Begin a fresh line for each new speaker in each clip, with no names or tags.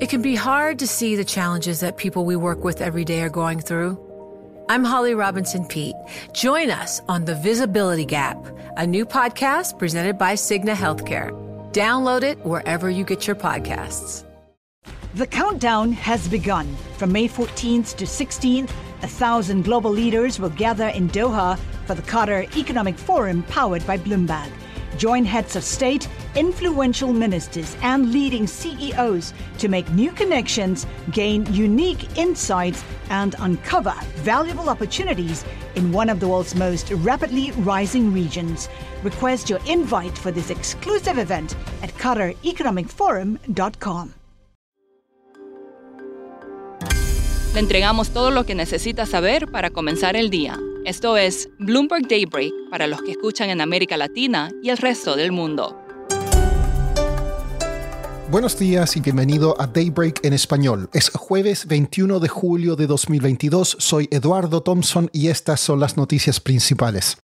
It can be hard to see the challenges that people we work with every day are going through. I'm Holly Robinson Pete. Join us on The Visibility Gap, a new podcast presented by Cigna Healthcare. Download it wherever you get your podcasts.
The countdown has begun. From May 14th to 16th, a thousand global leaders will gather in Doha for the Qatar Economic Forum powered by Bloomberg. Join heads of state, influential ministers, and leading CEOs to make new connections, gain unique insights, and uncover valuable opportunities in one of the world's most rapidly rising regions. Request your invite for this exclusive event at QatarEconomicForum.com.
Le entregamos todo lo que necesita saber para comenzar el día. Esto es Bloomberg Daybreak para los que escuchan en América Latina y el resto del mundo.
Buenos días y bienvenido a Daybreak en español. Es jueves 21 de julio de 2022. Soy Eduardo Thompson y estas son las noticias principales.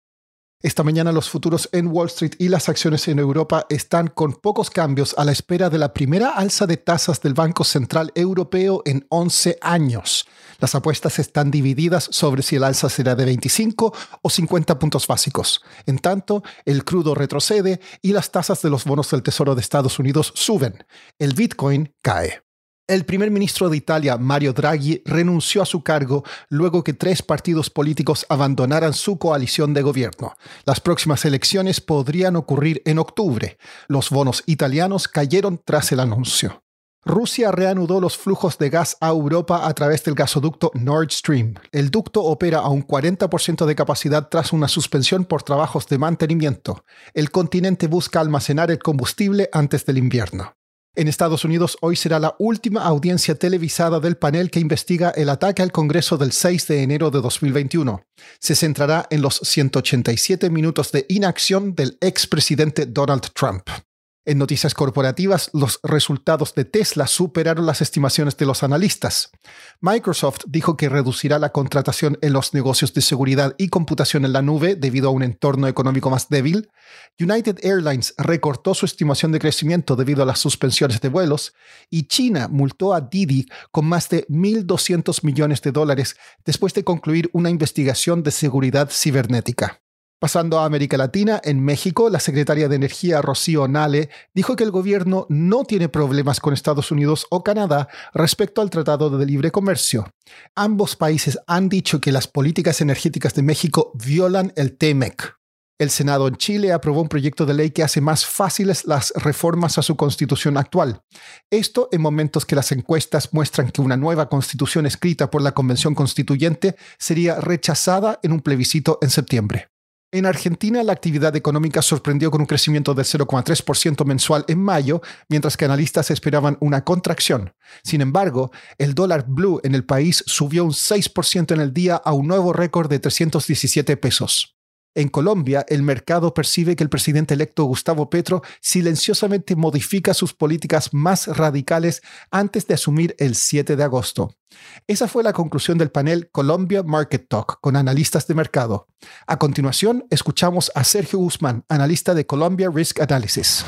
Esta mañana los futuros en Wall Street y las acciones en Europa están con pocos cambios a la espera de la primera alza de tasas del Banco Central Europeo en 11 años. Las apuestas están divididas sobre si el alza será de 25 o 50 puntos básicos. En tanto, el crudo retrocede y las tasas de los bonos del Tesoro de Estados Unidos suben. El Bitcoin cae. El primer ministro de Italia, Mario Draghi, renunció a su cargo luego que tres partidos políticos abandonaran su coalición de gobierno. Las próximas elecciones podrían ocurrir en octubre. Los bonos italianos cayeron tras el anuncio. Rusia reanudó los flujos de gas a Europa a través del gasoducto Nord Stream. El ducto opera a un 40% de capacidad tras una suspensión por trabajos de mantenimiento. El continente busca almacenar el combustible antes del invierno. En Estados Unidos hoy será la última audiencia televisada del panel que investiga el ataque al Congreso del 6 de enero de 2021. Se centrará en los 187 minutos de inacción del expresidente Donald Trump. En noticias corporativas, los resultados de Tesla superaron las estimaciones de los analistas. Microsoft dijo que reducirá la contratación en los negocios de seguridad y computación en la nube debido a un entorno económico más débil. United Airlines recortó su estimación de crecimiento debido a las suspensiones de vuelos. Y China multó a Didi con más de 1.200 millones de dólares después de concluir una investigación de seguridad cibernética. Pasando a América Latina, en México, la secretaria de Energía Rocío Nale dijo que el gobierno no tiene problemas con Estados Unidos o Canadá respecto al Tratado de Libre Comercio. Ambos países han dicho que las políticas energéticas de México violan el TEMEC. El Senado en Chile aprobó un proyecto de ley que hace más fáciles las reformas a su constitución actual. Esto en momentos que las encuestas muestran que una nueva constitución escrita por la Convención Constituyente sería rechazada en un plebiscito en septiembre. En Argentina, la actividad económica sorprendió con un crecimiento del 0,3% mensual en mayo, mientras que analistas esperaban una contracción. Sin embargo, el dólar blue en el país subió un 6% en el día a un nuevo récord de 317 pesos. En Colombia, el mercado percibe que el presidente electo Gustavo Petro silenciosamente modifica sus políticas más radicales antes de asumir el 7 de agosto. Esa fue la conclusión del panel Colombia Market Talk con analistas de mercado. A continuación, escuchamos a Sergio Guzmán, analista de Colombia Risk Analysis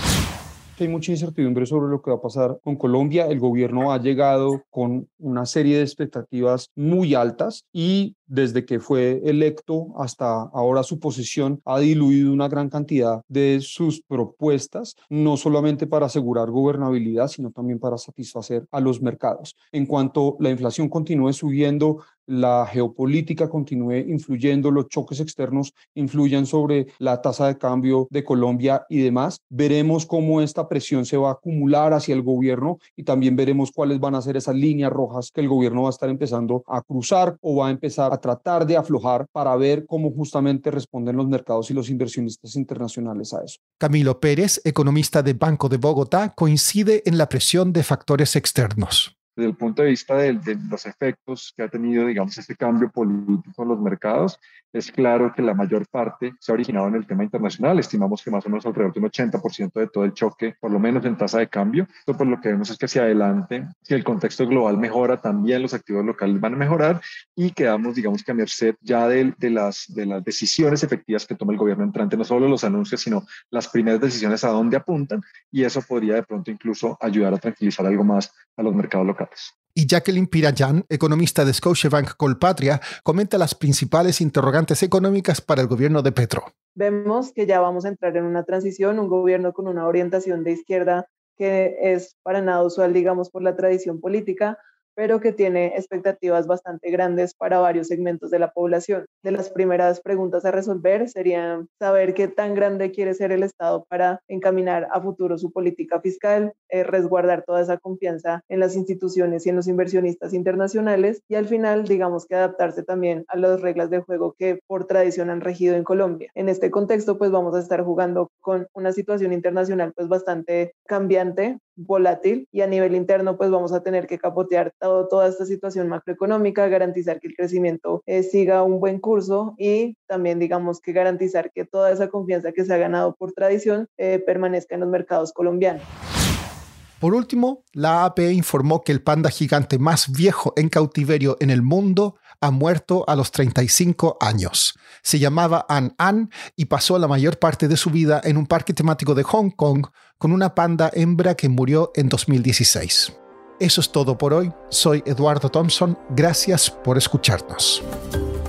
hay mucha incertidumbre sobre lo que va a pasar con Colombia. El gobierno ha llegado con una serie de expectativas muy altas y desde que fue electo hasta ahora su posición ha diluido una gran cantidad de sus propuestas, no solamente para asegurar gobernabilidad, sino también para satisfacer a los mercados. En cuanto la inflación continúe subiendo, la geopolítica continúe influyendo, los choques externos influyan sobre la tasa de cambio de Colombia y demás, veremos cómo esta presión se va a acumular hacia el gobierno y también veremos cuáles van a ser esas líneas rojas que el gobierno va a estar empezando a cruzar o va a empezar a tratar de aflojar para ver cómo justamente responden los mercados y los inversionistas internacionales a eso.
Camilo Pérez, economista de Banco de Bogotá, coincide en la presión de factores externos
desde el punto de vista de, los efectos que ha tenido, digamos, este cambio político en los mercados, es claro que la mayor parte se ha originado en el tema internacional. Estimamos que más o menos alrededor de un 80% de todo el choque, por lo menos en tasa de cambio. Esto por lo que vemos es que hacia adelante, si el contexto global mejora, también los activos locales van a mejorar y quedamos, digamos que a merced ya de las decisiones efectivas que toma el gobierno entrante, no solo los anuncios, sino las primeras decisiones a dónde apuntan y eso podría de pronto incluso ayudar a tranquilizar algo más a los mercados locales.
Y Jacqueline Pirayan, economista de Scotiabank Colpatria, comenta las principales interrogantes económicas para el gobierno de Petro.
Vemos que ya vamos a entrar en una transición, un gobierno con una orientación de izquierda que es para nada usual, digamos, por la tradición política, pero que tiene expectativas bastante grandes para varios segmentos de la población. De las primeras preguntas a resolver sería saber qué tan grande quiere ser el Estado para encaminar a futuro su política fiscal, eh, resguardar toda esa confianza en las instituciones y en los inversionistas internacionales y al final, digamos que adaptarse también a las reglas de juego que por tradición han regido en Colombia. En este contexto, pues vamos a estar jugando con una situación internacional pues bastante cambiante, volátil y a nivel interno pues vamos a tener que capotear toda esta situación macroeconómica, garantizar que el crecimiento eh, siga un buen curso y también digamos que garantizar que toda esa confianza que se ha ganado por tradición eh, permanezca en los mercados colombianos.
Por último, la AP informó que el panda gigante más viejo en cautiverio en el mundo ha muerto a los 35 años. Se llamaba An An y pasó la mayor parte de su vida en un parque temático de Hong Kong con una panda hembra que murió en 2016. Eso es todo por hoy. Soy Eduardo Thompson. Gracias por escucharnos.